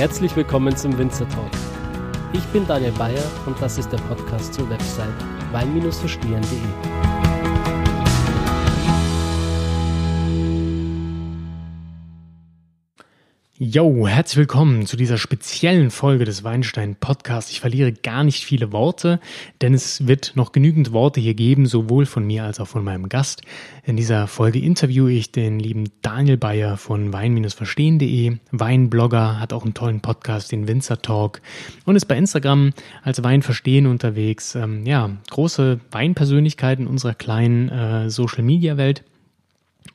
Herzlich willkommen zum Winzer Talk. Ich bin Daniel Bayer und das ist der Podcast zur Website wein-verstehen.de. Yo, herzlich willkommen zu dieser speziellen Folge des Weinstein Podcasts. Ich verliere gar nicht viele Worte, denn es wird noch genügend Worte hier geben, sowohl von mir als auch von meinem Gast. In dieser Folge interviewe ich den lieben Daniel Bayer von wein-verstehen.de, Weinblogger, hat auch einen tollen Podcast, den Winzer Talk und ist bei Instagram als Weinverstehen unterwegs. Ähm, ja, große Weinpersönlichkeiten unserer kleinen äh, Social Media Welt.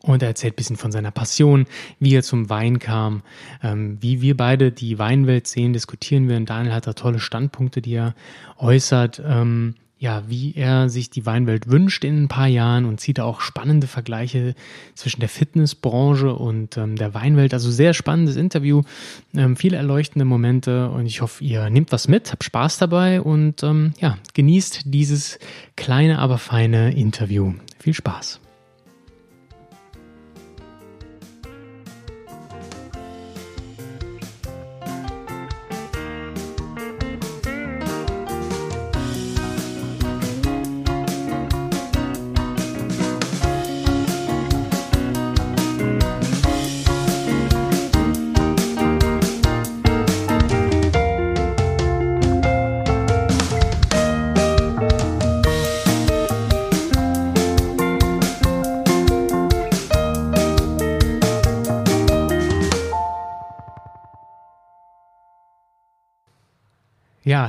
Und er erzählt ein bisschen von seiner Passion, wie er zum Wein kam, ähm, wie wir beide die Weinwelt sehen, diskutieren wir. Und Daniel hat da tolle Standpunkte, die er äußert. Ähm, ja, wie er sich die Weinwelt wünscht in ein paar Jahren und zieht auch spannende Vergleiche zwischen der Fitnessbranche und ähm, der Weinwelt. Also sehr spannendes Interview, ähm, viele erleuchtende Momente und ich hoffe, ihr nehmt was mit, habt Spaß dabei und ähm, ja, genießt dieses kleine, aber feine Interview. Viel Spaß.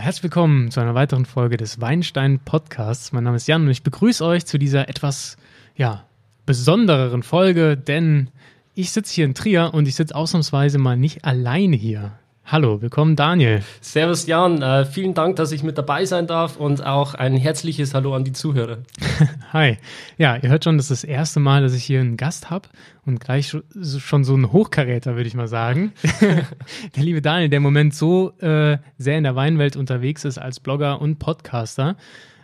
Herzlich willkommen zu einer weiteren Folge des Weinstein Podcasts. Mein Name ist Jan und ich begrüße euch zu dieser etwas, ja, besondereren Folge, denn ich sitze hier in Trier und ich sitze ausnahmsweise mal nicht alleine hier. Hallo, willkommen Daniel. Servus Jan, äh, vielen Dank, dass ich mit dabei sein darf und auch ein herzliches Hallo an die Zuhörer. Hi. Ja, ihr hört schon, das ist das erste Mal, dass ich hier einen Gast habe und gleich schon so ein Hochkaräter, würde ich mal sagen. der liebe Daniel, der im Moment so äh, sehr in der Weinwelt unterwegs ist als Blogger und Podcaster.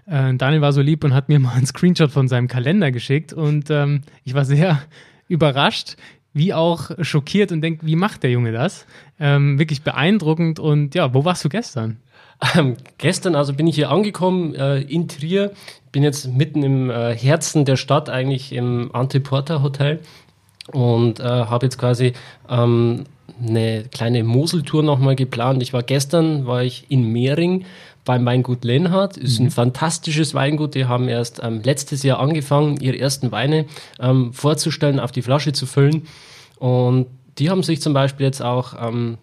Äh, Daniel war so lieb und hat mir mal einen Screenshot von seinem Kalender geschickt und ähm, ich war sehr überrascht, wie auch schockiert und denkt, wie macht der Junge das? Ähm, wirklich beeindruckend. Und ja, wo warst du gestern? Ähm, gestern, also bin ich hier angekommen äh, in Trier, bin jetzt mitten im äh, Herzen der Stadt, eigentlich im Antiporta Hotel und äh, habe jetzt quasi ähm, eine kleine Moseltour nochmal geplant. Ich war gestern, war ich in Mehring beim Weingut Lenhardt. Ist mhm. ein fantastisches Weingut. Die haben erst ähm, letztes Jahr angefangen, ihre ersten Weine ähm, vorzustellen, auf die Flasche zu füllen. Und die haben sich zum Beispiel jetzt auch ähm,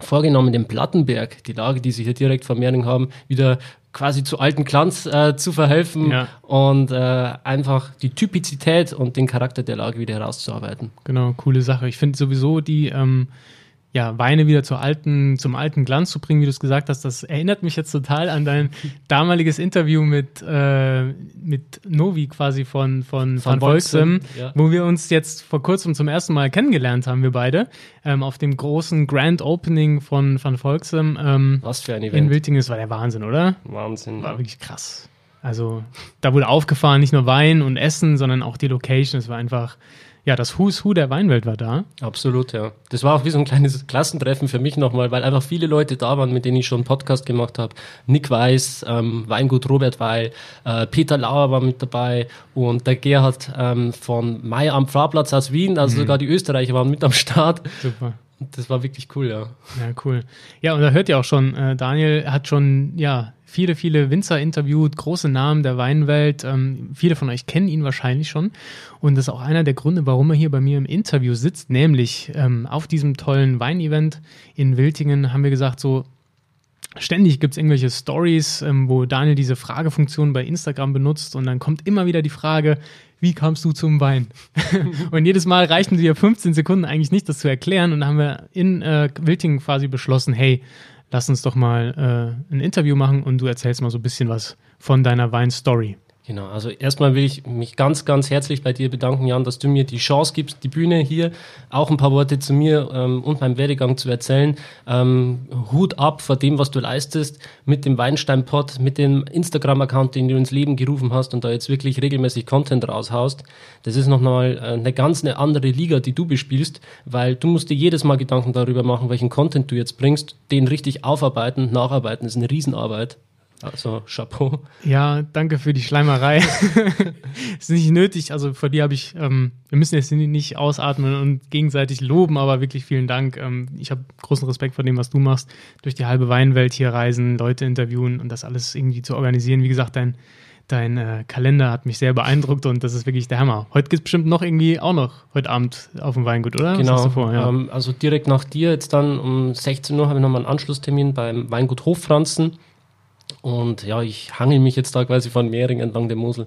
vorgenommen, den Plattenberg, die Lage, die sie hier direkt vor Mehring haben, wieder quasi zu alten Glanz äh, zu verhelfen ja. und äh, einfach die Typizität und den Charakter der Lage wieder herauszuarbeiten. Genau, coole Sache. Ich finde sowieso die ähm, ja, Weine wieder zur alten, zum alten Glanz zu bringen, wie du es gesagt hast, das erinnert mich jetzt total an dein damaliges Interview mit, äh, mit Novi quasi von, von, von, von Volksem, ja. wo wir uns jetzt vor kurzem zum ersten Mal kennengelernt haben, wir beide, ähm, auf dem großen Grand Opening von Van Volksem. Ähm, Was für ein Event. In Wiltingen, das war der Wahnsinn, oder? Wahnsinn. War wirklich krass. Also, da wurde aufgefahren, nicht nur Wein und Essen, sondern auch die Location. Es war einfach ja, das Who's Who der Weinwelt war da. Absolut, ja. Das war auch wie so ein kleines Klassentreffen für mich nochmal, weil einfach viele Leute da waren, mit denen ich schon einen Podcast gemacht habe. Nick Weiß, ähm, Weingut Robert Weil, äh, Peter Lauer war mit dabei und der Gerhard ähm, von Meier am Pfarrplatz aus Wien, also mhm. sogar die Österreicher waren mit am Start. Super. Das war wirklich cool, ja. Ja, cool. Ja, und da hört ihr auch schon, äh, Daniel hat schon, ja, viele, viele Winzer interviewt, große Namen der Weinwelt. Ähm, viele von euch kennen ihn wahrscheinlich schon. Und das ist auch einer der Gründe, warum er hier bei mir im Interview sitzt. Nämlich ähm, auf diesem tollen Weinevent in Wiltingen haben wir gesagt, so, Ständig gibt es irgendwelche Stories, ähm, wo Daniel diese Fragefunktion bei Instagram benutzt und dann kommt immer wieder die Frage, wie kamst du zum Wein? und jedes Mal reichten dir 15 Sekunden eigentlich nicht, das zu erklären. Und dann haben wir in äh, Wiltingen quasi beschlossen, hey, lass uns doch mal äh, ein Interview machen und du erzählst mal so ein bisschen was von deiner Weinstory. Genau, also erstmal will ich mich ganz, ganz herzlich bei dir bedanken, Jan, dass du mir die Chance gibst, die Bühne hier auch ein paar Worte zu mir ähm, und meinem Werdegang zu erzählen. Ähm, Hut ab vor dem, was du leistest mit dem Weinstein-Pod, mit dem Instagram-Account, den du ins Leben gerufen hast und da jetzt wirklich regelmäßig Content raushaust. Das ist nochmal äh, eine ganz eine andere Liga, die du bespielst, weil du musst dir jedes Mal Gedanken darüber machen, welchen Content du jetzt bringst, den richtig aufarbeiten, nacharbeiten, das ist eine Riesenarbeit. Also Chapeau. Ja, danke für die Schleimerei. ist nicht nötig. Also vor dir habe ich, ähm, wir müssen jetzt nicht ausatmen und gegenseitig loben, aber wirklich vielen Dank. Ähm, ich habe großen Respekt vor dem, was du machst. Durch die halbe Weinwelt hier reisen, Leute interviewen und das alles irgendwie zu organisieren. Wie gesagt, dein, dein äh, Kalender hat mich sehr beeindruckt und das ist wirklich der Hammer. Heute gibt es bestimmt noch irgendwie auch noch heute Abend auf dem Weingut, oder? Genau. Vor, ja. ähm, also direkt nach dir jetzt dann um 16 Uhr habe ich nochmal einen Anschlusstermin beim Weingut Hochfranzen. Und ja, ich hangel mich jetzt da quasi von Mehring entlang der Mosel.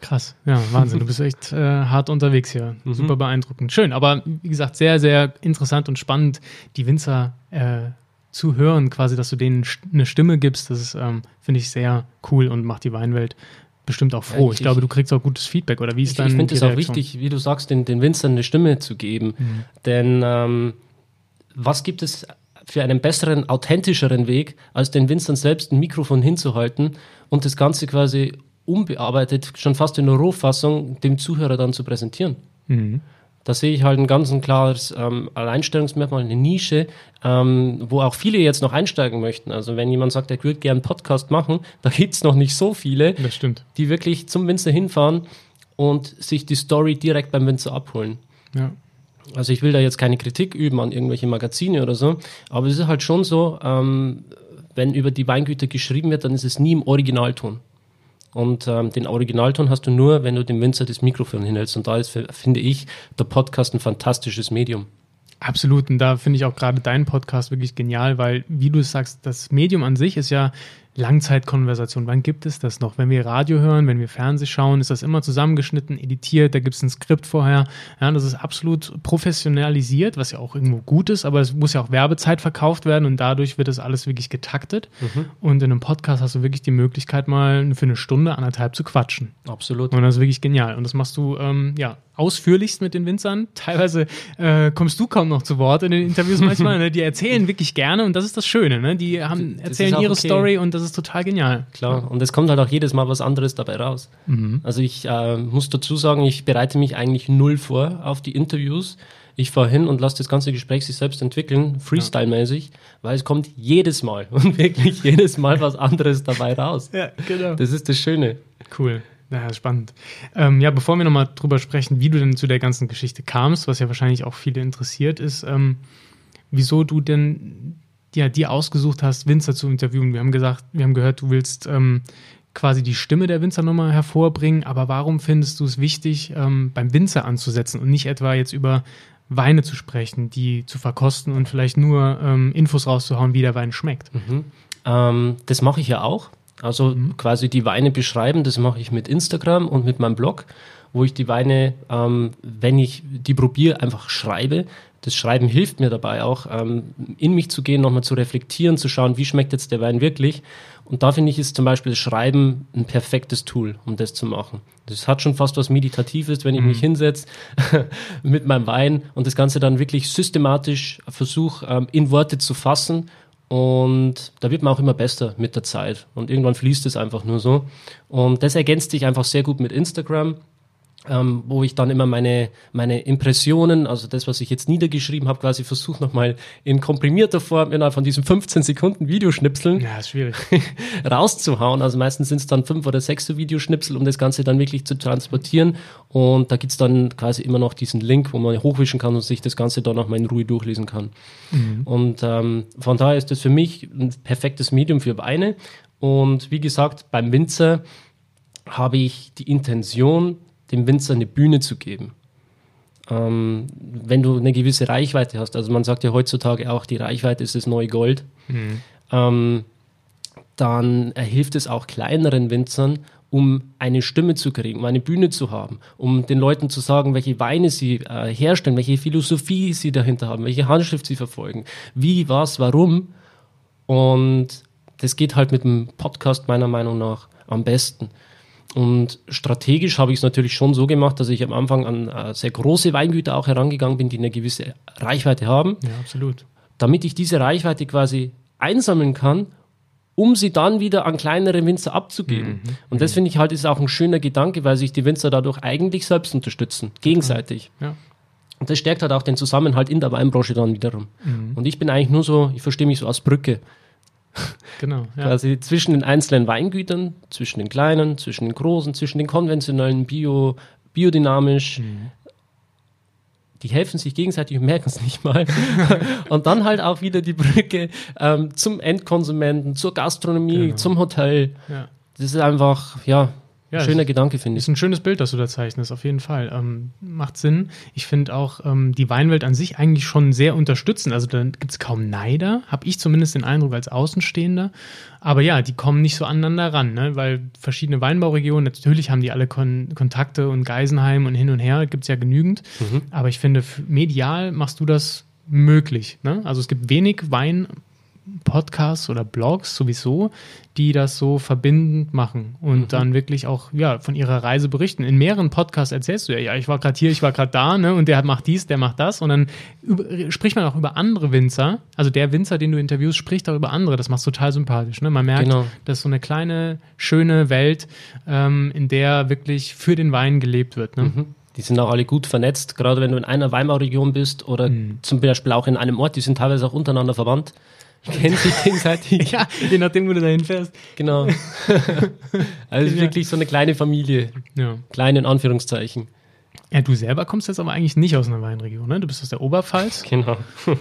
Krass, ja, Wahnsinn. Du bist echt äh, hart unterwegs hier. Mhm. Super beeindruckend. Schön, aber wie gesagt, sehr, sehr interessant und spannend, die Winzer äh, zu hören, quasi, dass du denen eine Stimme gibst. Das ist, ähm, finde ich, sehr cool und macht die Weinwelt bestimmt auch froh. Ja, ich, ich, glaube, du kriegst auch gutes Feedback, oder wie ist dann Ich finde es auch wichtig, wie du sagst, den, den Winzern eine Stimme zu geben. Mhm. Denn ähm, was gibt es für einen besseren, authentischeren Weg, als den Winzern selbst ein Mikrofon hinzuhalten und das Ganze quasi unbearbeitet, schon fast in der Rohfassung, dem Zuhörer dann zu präsentieren. Mhm. Da sehe ich halt ein ganz ein klares ähm, Alleinstellungsmerkmal, eine Nische, ähm, wo auch viele jetzt noch einsteigen möchten. Also wenn jemand sagt, er würde gerne einen Podcast machen, da gibt es noch nicht so viele, die wirklich zum Winzer hinfahren und sich die Story direkt beim Winzer abholen. Ja. Also ich will da jetzt keine Kritik üben an irgendwelche Magazine oder so, aber es ist halt schon so, ähm, wenn über die Weingüter geschrieben wird, dann ist es nie im Originalton. Und ähm, den Originalton hast du nur, wenn du dem Winzer das Mikrofon hinhältst. Und da ist, finde ich, der Podcast ein fantastisches Medium. Absolut. Und da finde ich auch gerade deinen Podcast wirklich genial, weil, wie du sagst, das Medium an sich ist ja Langzeitkonversation. Wann gibt es das noch? Wenn wir Radio hören, wenn wir Fernseh schauen, ist das immer zusammengeschnitten, editiert, da gibt es ein Skript vorher. Ja, das ist absolut professionalisiert, was ja auch irgendwo gut ist, aber es muss ja auch Werbezeit verkauft werden und dadurch wird das alles wirklich getaktet. Mhm. Und in einem Podcast hast du wirklich die Möglichkeit, mal für eine Stunde, anderthalb zu quatschen. Absolut. Und das ist wirklich genial. Und das machst du, ähm, ja, ausführlichst mit den Winzern. Teilweise äh, kommst du kaum noch zu Wort in den Interviews manchmal. Ne? Die erzählen wirklich gerne und das ist das Schöne. Ne? Die haben, erzählen ihre okay. Story und das ist total genial. Klar, und es kommt halt auch jedes Mal was anderes dabei raus. Mhm. Also ich äh, muss dazu sagen, ich bereite mich eigentlich null vor auf die Interviews. Ich fahre hin und lasse das ganze Gespräch sich selbst entwickeln, Freestyle-mäßig, weil es kommt jedes Mal und wirklich jedes Mal was anderes dabei raus. Ja, genau. Das ist das Schöne. Cool. Ja, spannend. Ähm, ja, bevor wir nochmal drüber sprechen, wie du denn zu der ganzen Geschichte kamst, was ja wahrscheinlich auch viele interessiert ist, ähm, wieso du denn ja, dir ausgesucht hast, Winzer zu interviewen. Wir haben gesagt, wir haben gehört, du willst ähm, quasi die Stimme der Winzer nochmal hervorbringen, aber warum findest du es wichtig, ähm, beim Winzer anzusetzen und nicht etwa jetzt über Weine zu sprechen, die zu verkosten und vielleicht nur ähm, Infos rauszuhauen, wie der Wein schmeckt? Mhm. Ähm, das mache ich ja auch. Also mhm. quasi die Weine beschreiben, das mache ich mit Instagram und mit meinem Blog, wo ich die Weine, ähm, wenn ich die probiere, einfach schreibe. Das Schreiben hilft mir dabei auch, ähm, in mich zu gehen, nochmal zu reflektieren, zu schauen, wie schmeckt jetzt der Wein wirklich. Und da finde ich, ist zum Beispiel das Schreiben ein perfektes Tool, um das zu machen. Das hat schon fast was Meditatives, wenn ich mhm. mich hinsetze mit meinem Wein und das Ganze dann wirklich systematisch versuche, ähm, in Worte zu fassen und da wird man auch immer besser mit der Zeit. Und irgendwann fließt es einfach nur so. Und das ergänzt sich einfach sehr gut mit Instagram ähm, wo ich dann immer meine, meine Impressionen, also das, was ich jetzt niedergeschrieben habe, quasi versuche nochmal in komprimierter Form innerhalb von diesen 15 Sekunden Videoschnipseln ja, schwierig. rauszuhauen. Also meistens sind es dann fünf oder sechs Videoschnipsel, um das Ganze dann wirklich zu transportieren. Und da gibt's dann quasi immer noch diesen Link, wo man hochwischen kann und sich das Ganze dann nochmal in Ruhe durchlesen kann. Mhm. Und ähm, von daher ist das für mich ein perfektes Medium für Weine. Und wie gesagt, beim Winzer habe ich die Intention, dem Winzer eine Bühne zu geben. Ähm, wenn du eine gewisse Reichweite hast, also man sagt ja heutzutage auch, die Reichweite ist das neue Gold, mhm. ähm, dann hilft es auch kleineren Winzern, um eine Stimme zu kriegen, um eine Bühne zu haben, um den Leuten zu sagen, welche Weine sie äh, herstellen, welche Philosophie sie dahinter haben, welche Handschrift sie verfolgen, wie, was, warum. Und das geht halt mit dem Podcast meiner Meinung nach am besten. Und strategisch habe ich es natürlich schon so gemacht, dass ich am Anfang an äh, sehr große Weingüter auch herangegangen bin, die eine gewisse Reichweite haben. Ja, absolut. Damit ich diese Reichweite quasi einsammeln kann, um sie dann wieder an kleinere Winzer abzugeben. Mhm. Und das finde ich halt ist auch ein schöner Gedanke, weil sich die Winzer dadurch eigentlich selbst unterstützen, gegenseitig. Ja. Und das stärkt halt auch den Zusammenhalt in der Weinbranche dann wiederum. Mhm. Und ich bin eigentlich nur so, ich verstehe mich so als Brücke. Genau. Ja. Quasi zwischen den einzelnen Weingütern, zwischen den kleinen, zwischen den großen, zwischen den konventionellen, bio, biodynamisch. Mhm. Die helfen sich gegenseitig und merken es nicht mal. und dann halt auch wieder die Brücke ähm, zum Endkonsumenten, zur Gastronomie, genau. zum Hotel. Ja. Das ist einfach, ja, ja, Schöner Gedanke, finde ich. Ist ein schönes Bild, das du da zeichnest, auf jeden Fall. Ähm, macht Sinn. Ich finde auch ähm, die Weinwelt an sich eigentlich schon sehr unterstützend. Also da gibt es kaum Neider, habe ich zumindest den Eindruck als Außenstehender. Aber ja, die kommen nicht so aneinander ran, ne? weil verschiedene Weinbauregionen, natürlich haben die alle Kon Kontakte und Geisenheim und hin und her, gibt es ja genügend. Mhm. Aber ich finde, medial machst du das möglich. Ne? Also es gibt wenig Wein Podcasts oder Blogs sowieso, die das so verbindend machen und mhm. dann wirklich auch ja von ihrer Reise berichten. In mehreren Podcasts erzählst du ja, ja, ich war gerade hier, ich war gerade da, ne, und der macht dies, der macht das und dann über, spricht man auch über andere Winzer. Also der Winzer, den du interviewst, spricht auch über andere. Das macht total sympathisch. Ne? Man merkt, genau. das ist so eine kleine schöne Welt, ähm, in der wirklich für den Wein gelebt wird. Ne? Mhm. Die sind auch alle gut vernetzt, gerade wenn du in einer Weinbauregion bist oder mhm. zum Beispiel auch in einem Ort, die sind teilweise auch untereinander verwandt kennen sich gegenseitig. ja, je nachdem, wo du dahin fährst. Genau. also ja. wirklich so eine kleine Familie. Ja. Kleine in Anführungszeichen. Ja, du selber kommst jetzt aber eigentlich nicht aus einer Weinregion, ne? Du bist aus der Oberpfalz. Genau.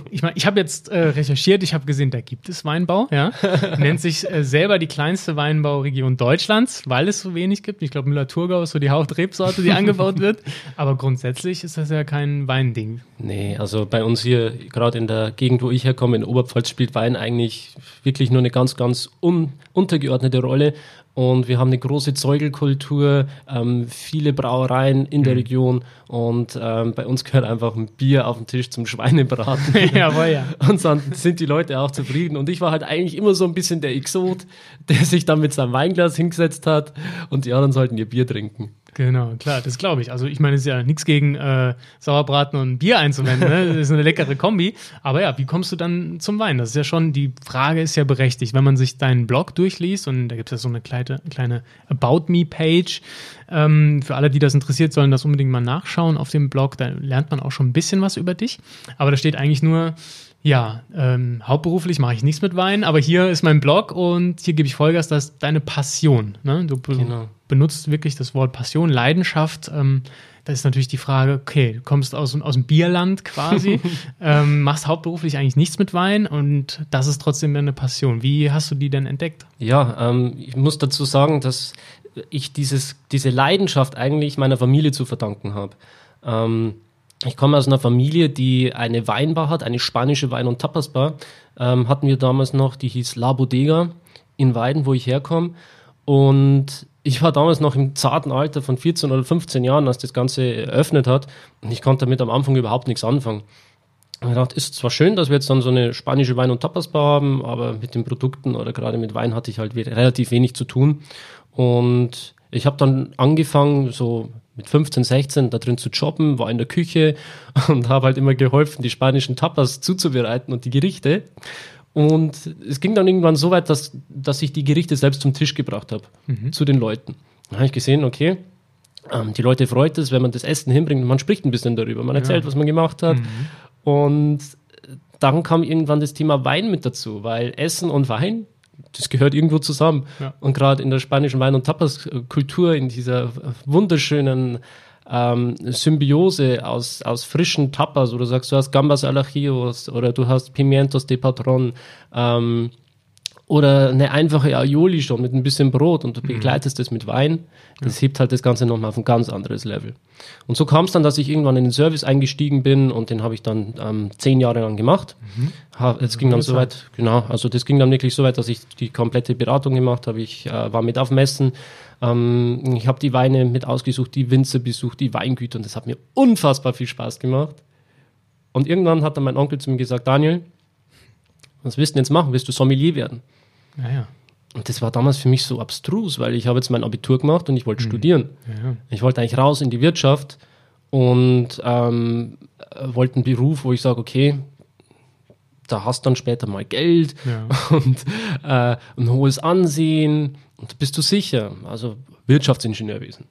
Ich meine, ich habe jetzt äh, recherchiert, ich habe gesehen, da gibt es Weinbau, ja. Nennt sich äh, selber die kleinste Weinbauregion Deutschlands, weil es so wenig gibt. Ich glaube, Müller-Thurgau ist so die Hauptrebsorte, die angebaut wird. Aber grundsätzlich ist das ja kein Weinding. Nee, also bei uns hier, gerade in der Gegend, wo ich herkomme, in Oberpfalz, spielt Wein eigentlich wirklich nur eine ganz, ganz un untergeordnete Rolle. Und wir haben eine große Zeugelkultur, ähm, viele Brauereien in der mhm. Region und ähm, bei uns gehört einfach ein Bier auf den Tisch zum Schweinebraten. Jawohl, ja. Und dann sind die Leute auch zufrieden. Und ich war halt eigentlich immer so ein bisschen der Exot, der sich dann mit seinem Weinglas hingesetzt hat und die anderen sollten ihr Bier trinken. Genau, klar, das glaube ich. Also ich meine, es ist ja nichts gegen äh, Sauerbraten und Bier einzuwenden, ne? Das ist eine leckere Kombi. Aber ja, wie kommst du dann zum Wein? Das ist ja schon, die Frage ist ja berechtigt. Wenn man sich deinen Blog durchliest und da gibt es ja so eine kleine, kleine About Me-Page, ähm, für alle, die das interessiert, sollen das unbedingt mal nachschauen auf dem Blog. Da lernt man auch schon ein bisschen was über dich. Aber da steht eigentlich nur, ja, ähm, hauptberuflich mache ich nichts mit Wein, aber hier ist mein Blog und hier gebe ich Vollgas, das ist deine Passion. Ne? Du genau. Benutzt wirklich das Wort Passion, Leidenschaft. Ähm, da ist natürlich die Frage, okay, du kommst aus, aus dem Bierland quasi, ähm, machst hauptberuflich eigentlich nichts mit Wein und das ist trotzdem deine Passion. Wie hast du die denn entdeckt? Ja, ähm, ich muss dazu sagen, dass ich dieses, diese Leidenschaft eigentlich meiner Familie zu verdanken habe. Ähm, ich komme aus einer Familie, die eine Weinbar hat, eine spanische Wein- und Tapasbar. Ähm, hatten wir damals noch, die hieß La Bodega in Weiden, wo ich herkomme. Und ich war damals noch im zarten Alter von 14 oder 15 Jahren, als das Ganze eröffnet hat. Und ich konnte damit am Anfang überhaupt nichts anfangen. Und ich dachte, ist zwar schön, dass wir jetzt dann so eine spanische Wein- und Tapasbar haben, aber mit den Produkten oder gerade mit Wein hatte ich halt relativ wenig zu tun. Und ich habe dann angefangen, so mit 15, 16 da drin zu jobben, war in der Küche und habe halt immer geholfen, die spanischen Tapas zuzubereiten und die Gerichte. Und es ging dann irgendwann so weit, dass, dass ich die Gerichte selbst zum Tisch gebracht habe, mhm. zu den Leuten. Dann habe ich gesehen, okay, ähm, die Leute freut es, wenn man das Essen hinbringt und man spricht ein bisschen darüber, man erzählt, ja. was man gemacht hat. Mhm. Und dann kam irgendwann das Thema Wein mit dazu, weil Essen und Wein das gehört irgendwo zusammen. Ja. Und gerade in der spanischen Wein- und Tapas-Kultur, in dieser wunderschönen ähm, Symbiose aus, aus frischen Tapas, du sagst, du hast Gambas al Ajillos oder du hast Pimientos de Patron, ähm, oder eine einfache Aioli schon mit ein bisschen Brot und du mhm. begleitest das mit Wein, das hebt halt das Ganze nochmal auf ein ganz anderes Level. Und so kam es dann, dass ich irgendwann in den Service eingestiegen bin und den habe ich dann ähm, zehn Jahre lang gemacht. Mhm. Es ging dann so weit, genau, also das ging dann wirklich so weit, dass ich die komplette Beratung gemacht habe. Ich äh, war mit auf Messen, ähm, ich habe die Weine mit ausgesucht, die Winzer besucht, die Weingüter und das hat mir unfassbar viel Spaß gemacht. Und irgendwann hat dann mein Onkel zu mir gesagt, Daniel, was willst du denn jetzt machen? Willst du Sommelier werden? Ja, ja. Und das war damals für mich so abstrus, weil ich habe jetzt mein Abitur gemacht und ich wollte studieren. Ja. Ich wollte eigentlich raus in die Wirtschaft und ähm, wollte einen Beruf, wo ich sage, okay, da hast dann später mal Geld Ja. und äh, ein hohes Ansehen und da bist du sicher. Also Wirtschaftsingenieurwesen.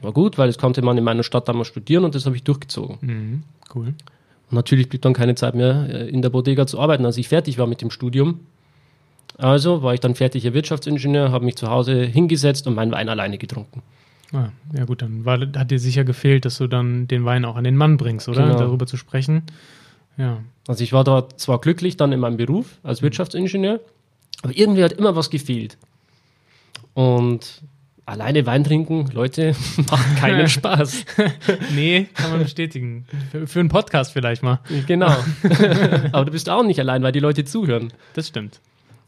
War gut, weil das konnte man in meiner Stadt damals studieren und das habe ich durchgezogen. Mhm. Cool. Und natürlich blieb dann keine Zeit mehr, äh, in der Bodega zu arbeiten, als ich fertig war mit dem Studium. Also war ich dann fertiger Wirtschaftsingenieur, habe mich zu Hause hingesetzt und meinen Wein alleine getrunken. Ah, ja gut, dann war, hat dir sicher gefehlt, dass du dann den Wein auch an den Mann bringst, oder? Genau. Darüber zu sprechen. Ja. Also ich war dort zwar glücklich dann in meinem Beruf als Wirtschaftsingenieur, aber irgendwie hat immer was gefehlt. Und alleine Wein trinken, Leute, macht keinen Spaß. Nee, kann man bestätigen. Für, für einen Podcast vielleicht mal. genau. aber du bist auch nicht allein, weil die Leute zuhören. Das stimmt.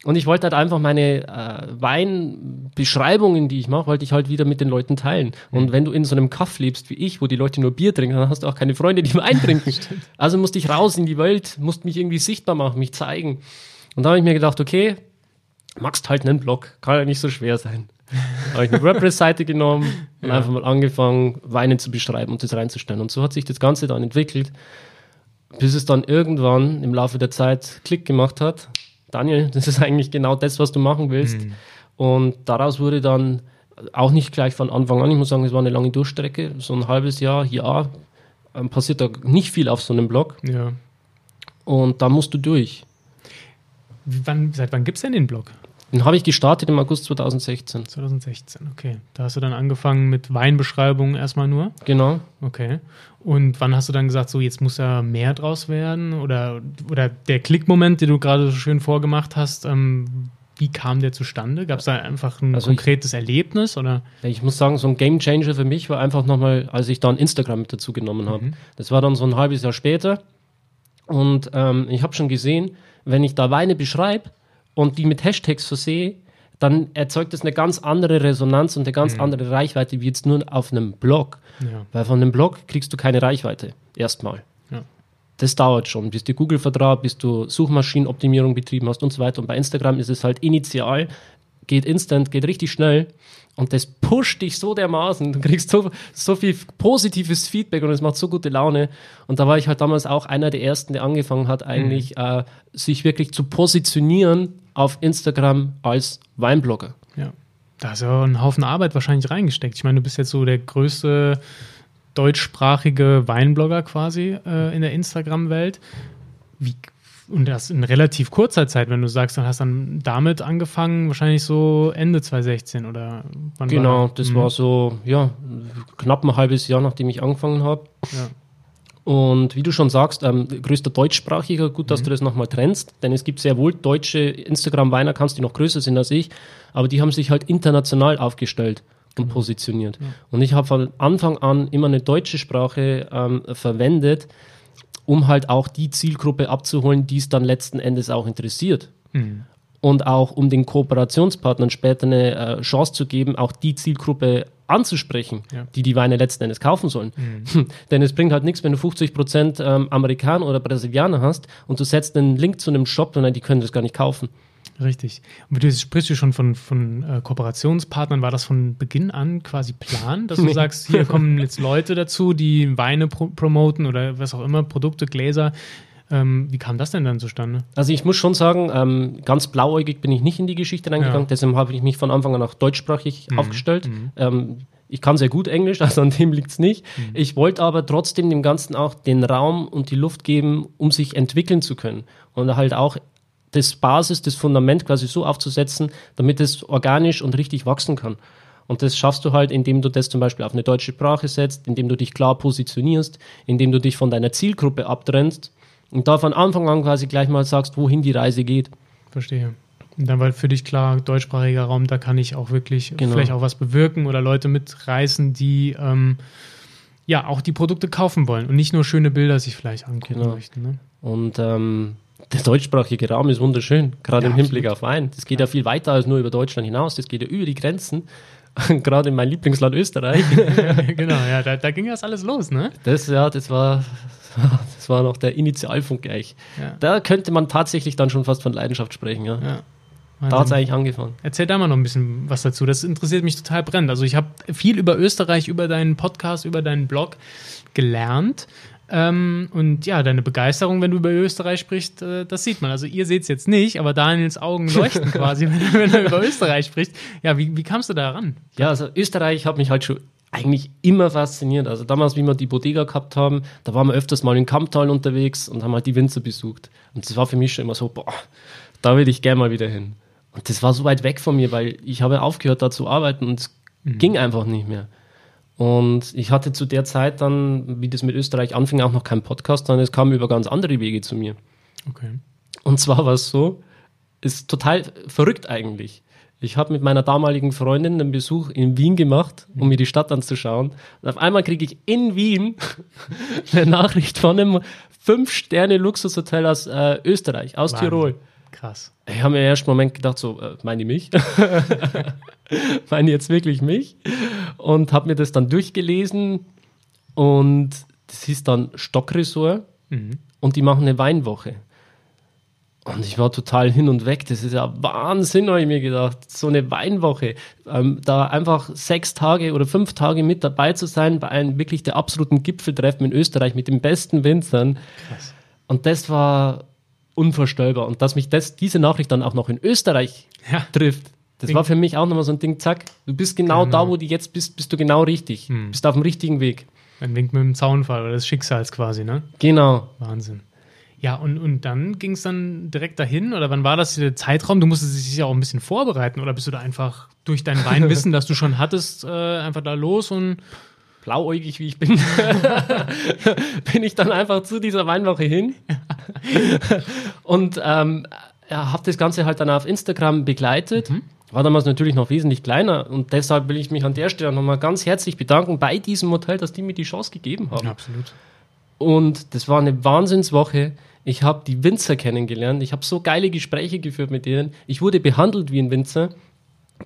Und ich wollte halt einfach meine äh, Weinbeschreibungen, die ich mache, wollte ich halt wieder mit den Leuten teilen. Und wenn du in so einem Kaff lebst wie ich, wo die Leute nur Bier trinken, dann hast du auch keine Freunde, die Wein trinken. also musste ich raus in die Welt, musste mich irgendwie sichtbar machen, mich zeigen. Und da habe ich mir gedacht, okay, machst halt einen Blog, kann ja nicht so schwer sein. Habe ich eine WordPress-Seite genommen und Ja. einfach mal angefangen, Weine zu beschreiben und das reinzustellen. Und so hat sich das Ganze dann entwickelt, bis es dann irgendwann im Laufe der Zeit Klick gemacht hat. Daniel, das ist eigentlich genau das, was du machen willst. Und daraus wurde dann auch nicht gleich von Anfang an, ich muss sagen, es war eine lange Durchstrecke, so ein halbes Jahr, Jahr, ähm, passiert da nicht viel auf so einem Blog. Ja. Und da musst du durch. Wann, seit wann gibt es denn den Blog? Den habe ich gestartet im August 2016. 2016, okay. Da hast du dann angefangen mit Weinbeschreibungen erstmal nur. Genau. Okay. Und wann hast du dann gesagt, so jetzt muss ja mehr draus werden? Oder, oder der Klickmoment, den du gerade so schön vorgemacht hast, ähm, wie kam der zustande? Gab es da einfach ein Also ich- konkretes Erlebnis? Oder? Ich muss sagen, so ein Game Changer für mich war einfach nochmal, als ich dann Instagram mit dazu genommen habe. Das war dann so ein halbes Jahr später. Und ähm, ich habe schon gesehen, wenn ich da Weine beschreibe und die mit Hashtags versehe, dann erzeugt das eine ganz andere Resonanz und eine ganz andere Reichweite wie jetzt nur auf einem Blog. Ja. Weil von einem Blog kriegst du keine Reichweite. Erstmal. Ja. Das dauert schon, bis dir Google vertraut, bis du Suchmaschinenoptimierung betrieben hast und so weiter. Und bei Instagram ist es halt initial, geht instant, geht richtig schnell. Und das pusht dich so dermaßen. Du kriegst so, so viel positives Feedback und es macht so gute Laune. Und da war ich halt damals auch einer der ersten, der angefangen hat, eigentlich äh, sich wirklich zu positionieren auf Instagram als Weinblogger. Ja. Da ist ja ein Haufen Arbeit wahrscheinlich reingesteckt. Ich meine, du bist jetzt so der größte deutschsprachige Weinblogger quasi äh, in der Instagram-Welt. Wie, und das in relativ kurzer Zeit, wenn du sagst, dann hast dann damit angefangen, wahrscheinlich so Ende 2016 oder wann Genau, war das Mhm. war so, ja, knapp ein halbes Jahr, nachdem ich angefangen habe. Ja. Und wie du schon sagst, ähm, größter deutschsprachiger, gut, dass du das nochmal trennst, denn es gibt sehr wohl deutsche Instagram-Weiner-Accounts, die noch größer sind als ich, aber die haben sich halt international aufgestellt und positioniert. Und ich habe von Anfang an immer eine deutsche Sprache ähm, verwendet, um halt auch die Zielgruppe abzuholen, die es dann letzten Endes auch interessiert. Mhm. Und auch um den Kooperationspartnern später eine äh, Chance zu geben, auch die Zielgruppe anzusprechen, Ja. die die Weine letzten Endes kaufen sollen. Hm. Denn es bringt halt nichts, wenn du 50% ähm, Amerikaner oder Brasilianer hast und du setzt einen Link zu einem Shop und die können das gar nicht kaufen. Richtig. Und du sprichst du schon von, von äh, Kooperationspartnern. War das von Beginn an quasi Plan, dass du Nee. sagst, hier kommen jetzt Leute dazu, die Weine pro promoten oder was auch immer, Produkte, Gläser. Ähm, wie kam das denn dann zustande? Also ich muss schon sagen, ähm, ganz blauäugig bin ich nicht in die Geschichte reingegangen, Ja. deshalb habe ich mich von Anfang an auch deutschsprachig aufgestellt. Ähm, ich kann sehr gut Englisch, also an dem liegt es nicht. Ich wollte aber trotzdem dem Ganzen auch den Raum und die Luft geben, um sich entwickeln zu können. Und halt auch das Basis, das Fundament quasi so aufzusetzen, damit es organisch und richtig wachsen kann. Und das schaffst du halt, indem du das zum Beispiel auf eine deutsche Sprache setzt, indem du dich klar positionierst, indem du dich von deiner Zielgruppe abtrennst und da von Anfang an quasi gleich mal sagst, wohin die Reise geht. Verstehe. Und dann war für dich klar, deutschsprachiger Raum, da kann ich auch wirklich Genau. vielleicht auch was bewirken oder Leute mitreißen, die ähm, ja auch die Produkte kaufen wollen und nicht nur schöne Bilder sich vielleicht angucken Genau. möchten. Ne? Und ähm, der deutschsprachige Raum ist wunderschön, gerade Ja, im Hinblick auf Wein. Das geht ja. viel weiter als nur über Deutschland hinaus, das geht ja über die Grenzen. gerade in mein Lieblingsland Österreich. genau, ja, da, da ging das alles los, ne? Das, ja, das war, das war noch der Initialfunke eigentlich. Ja. Da könnte man tatsächlich dann schon fast von Leidenschaft sprechen, ja. Ja. Da hat es eigentlich angefangen. Erzähl da mal noch ein bisschen was dazu. Das interessiert mich total brennend. Also ich habe viel über Österreich, über deinen Podcast, über deinen Blog gelernt. Ähm, und ja, deine Begeisterung, wenn du über Österreich sprichst, äh, das sieht man. Also ihr seht es jetzt nicht, aber Daniels Augen leuchten quasi, wenn, wenn, er über Österreich spricht. Ja, wie, wie kamst du da ran? Ja, also Österreich hat mich halt schon eigentlich immer fasziniert. Also damals, wie wir die Bodega gehabt haben, da waren wir öfters mal in Kamptal unterwegs und haben halt die Winzer besucht. Und das war für mich schon immer so, boah, da will ich gerne mal wieder hin. Und das war so weit weg von mir, weil ich habe aufgehört, da zu arbeiten und es mhm. ging einfach nicht mehr. Und ich hatte zu der Zeit dann, wie das mit Österreich anfing, auch noch keinen Podcast, sondern es kam über ganz andere Wege zu mir. Okay. Und zwar war es so, ist total verrückt eigentlich. Ich habe mit meiner damaligen Freundin einen Besuch in Wien gemacht, um mir die Stadt anzuschauen. Und auf einmal kriege ich in Wien eine Nachricht von einem Fünf-Sterne-Luxushotel aus äh, Österreich, aus Wahnsinn. Tirol. Krass. Ich habe mir im ersten Moment gedacht, so, äh, meine mich? meine jetzt wirklich mich? Und habe mir das dann durchgelesen und das hieß dann Stockresort mhm. und die machen eine Weinwoche. Und ich war total hin und weg. Das ist ja Wahnsinn, habe ich mir gedacht. So eine Weinwoche. Ähm, da einfach sechs Tage oder fünf Tage mit dabei zu sein bei einem wirklich der absoluten Gipfeltreffen in Österreich mit den besten Winzern. Krass. Und das war unvorstellbar. Und dass mich das, diese Nachricht dann auch noch in Österreich ja. trifft, das Ding. war für mich auch nochmal so ein Ding, zack, du bist genau, genau, da, wo du jetzt bist, bist du genau richtig. Hm. Bist auf dem richtigen Weg. Ein Wink mit dem Zaunfall oder des Schicksals quasi, ne? Genau. Wahnsinn. Ja, und, und dann ging es dann direkt dahin oder wann war das der Zeitraum? Du musstest dich ja auch ein bisschen vorbereiten oder bist du da einfach durch dein Weinwissen, das du schon hattest, äh, einfach da los und blauäugig wie ich bin, bin ich dann einfach zu dieser Weinwoche hin und ähm, ja, habe das Ganze halt dann auf Instagram begleitet. Mhm. War damals natürlich noch wesentlich kleiner und deshalb will ich mich an der Stelle nochmal ganz herzlich bedanken bei diesem Hotel, dass die mir die Chance gegeben haben. Ja, absolut. Und das war eine Wahnsinnswoche. Ich habe die Winzer kennengelernt. Ich habe so geile Gespräche geführt mit denen. Ich wurde behandelt wie ein Winzer.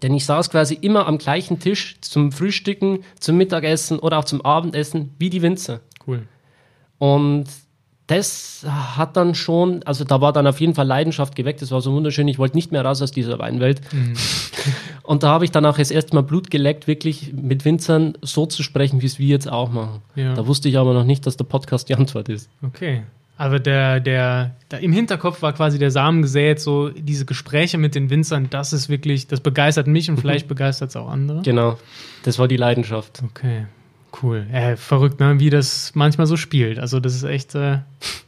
Denn ich saß quasi immer am gleichen Tisch zum Frühstücken, zum Mittagessen oder auch zum Abendessen wie die Winzer. Cool. Und das hat dann schon, also da war dann auf jeden Fall Leidenschaft geweckt. Das war so wunderschön. Ich wollte nicht mehr raus aus dieser Weinwelt. Mhm. Und da habe ich dann auch das erste Mal Blut geleckt, wirklich mit Winzern so zu sprechen, wie es wir jetzt auch machen. Ja. Da wusste ich aber noch nicht, dass der Podcast die Antwort ist. Okay. Aber der, der, der, im Hinterkopf war quasi der Samen gesät, so diese Gespräche mit den Winzern, das ist wirklich, das begeistert mich und mhm. vielleicht begeistert es auch andere. Genau, das war die Leidenschaft. Okay, cool. Äh, verrückt, ne? wie das manchmal so spielt. Also das ist echt äh,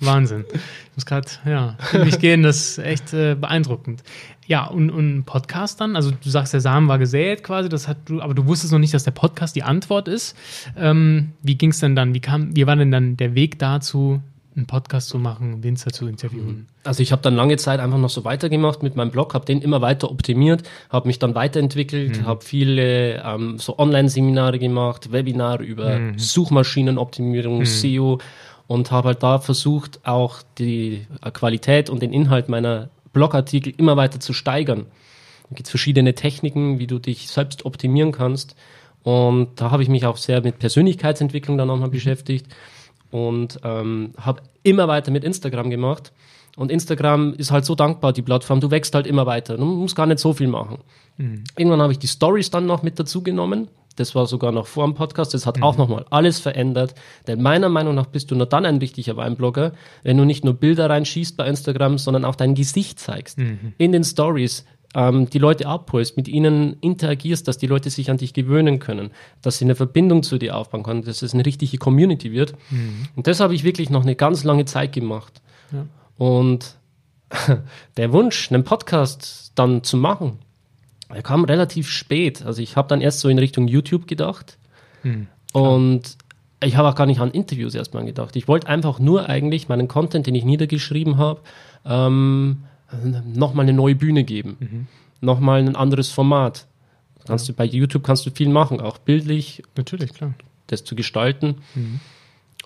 Wahnsinn. Ich muss gerade, ja, nicht gehen, das ist echt äh, beeindruckend. Ja, und, und Podcast dann, also du sagst, der Samen war gesät quasi, das hat du, aber du wusstest noch nicht, dass der Podcast die Antwort ist. Ähm, wie ging es denn dann? Wie kam, wie war denn dann der Weg dazu, einen Podcast zu machen, Winzer zu interviewen? Also ich habe dann lange Zeit einfach noch so weitergemacht mit meinem Blog, habe den immer weiter optimiert, habe mich dann weiterentwickelt, mhm. habe viele ähm, so Online-Seminare gemacht, Webinare über mhm. Suchmaschinenoptimierung, mhm. SEO und habe halt da versucht, auch die Qualität und den Inhalt meiner Blogartikel immer weiter zu steigern. Da gibt es verschiedene Techniken, wie du dich selbst optimieren kannst. Und da habe ich mich auch sehr mit Persönlichkeitsentwicklung dann nochmal mhm. beschäftigt und ähm, habe immer weiter mit Instagram gemacht. Und Instagram ist halt so dankbar, die Plattform. Du wächst halt immer weiter. Du musst gar nicht so viel machen. Mhm. Irgendwann habe ich die Stories dann noch mit dazu genommen. Das war sogar noch vor dem Podcast. Das hat mhm. auch nochmal alles verändert. Denn meiner Meinung nach bist du nur dann ein richtiger Weinblogger, wenn du nicht nur Bilder reinschießt bei Instagram, sondern auch dein Gesicht zeigst. Mhm. In den Stories ähm, die Leute abholst, mit ihnen interagierst, dass die Leute sich an dich gewöhnen können, dass sie eine Verbindung zu dir aufbauen können, dass es eine richtige Community wird. Mhm. Und das habe ich wirklich noch eine ganz lange Zeit gemacht. Ja. Und der Wunsch, einen Podcast dann zu machen, der kam relativ spät. Also ich habe dann erst so in Richtung YouTube gedacht. Mhm, und ich habe auch gar nicht an Interviews erstmal gedacht. Ich wollte einfach nur eigentlich meinen Content, den ich niedergeschrieben habe, ähm, nochmal eine neue Bühne geben, mhm. nochmal ein anderes Format. Kannst ja. du bei YouTube kannst du viel machen, auch bildlich. Natürlich, klar. Das zu gestalten. Mhm.